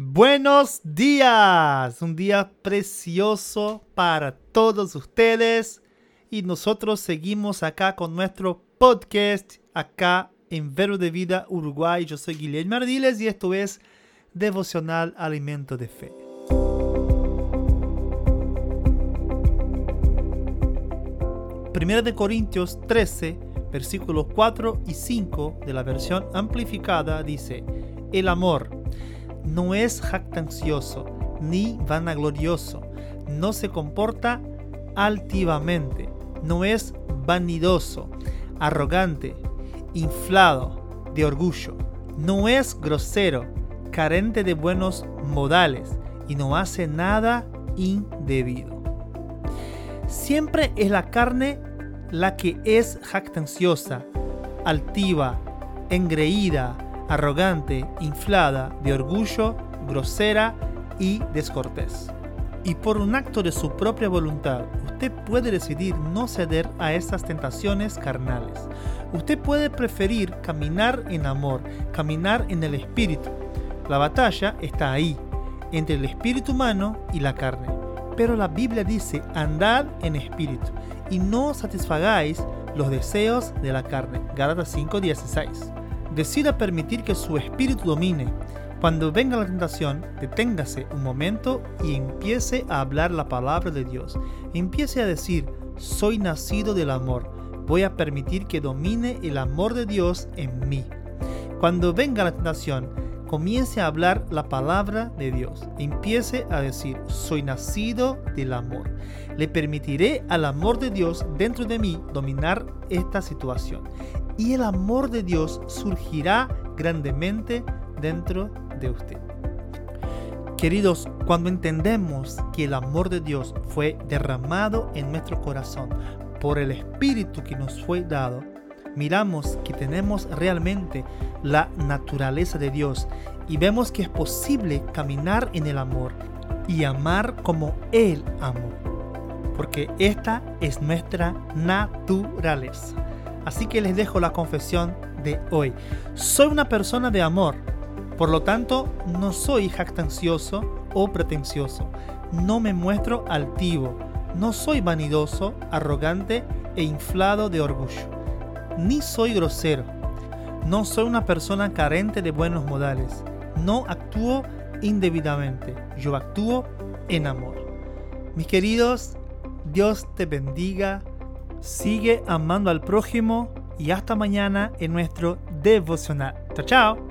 Buenos días, un día precioso para todos ustedes y nosotros seguimos acá con nuestro podcast acá en Vero de Vida Uruguay. Yo soy Guillermo Ardiles y esto es Devocional Alimento de Fe. Primera de Corintios 13, versículos 4 y 5 de la versión amplificada dice, el amor no es jactancioso ni vanaglorioso, no se comporta altivamente, no es vanidoso, arrogante, inflado de orgullo, no es grosero, carente de buenos modales y no hace nada indebido. Siempre es la carne la que es jactanciosa, altiva, engreída, arrogante, inflada, de orgullo, grosera y descortés. Y por un acto de su propia voluntad, usted puede decidir no ceder a estas tentaciones carnales. Usted puede preferir caminar en amor, caminar en el espíritu. La batalla está ahí, entre el espíritu humano y la carne. Pero la Biblia dice, andad en espíritu y no satisfagáis los deseos de la carne. Gálatas 5:16 decida permitir que su espíritu domine. Cuando venga la tentación, deténgase un momento y empiece a hablar la palabra de Dios. Empiece a decir, soy nacido del amor. Voy a permitir que domine el amor de Dios en mí. Cuando venga la tentación, comience a hablar la palabra de Dios. Empiece a decir, soy nacido del amor. Le permitiré al amor de Dios dentro de mí dominar esta situación y el amor de Dios surgirá grandemente dentro de usted. Queridos, cuando entendemos que el amor de Dios fue derramado en nuestro corazón por el Espíritu que nos fue dado, miramos que tenemos realmente la naturaleza de Dios y vemos que es posible caminar en el amor y amar como Él amó, porque esta es nuestra naturaleza. Así que les dejo la confesión de hoy. Soy una persona de amor, por lo tanto no soy jactancioso o pretencioso. No me muestro altivo. No soy vanidoso, arrogante e inflado de orgullo. Ni soy grosero. No soy una persona carente de buenos modales. No actúo indebidamente. Yo actúo en amor. Mis queridos, Dios te bendiga Sigue amando al prójimo y hasta mañana en nuestro devocional. Chao, chao.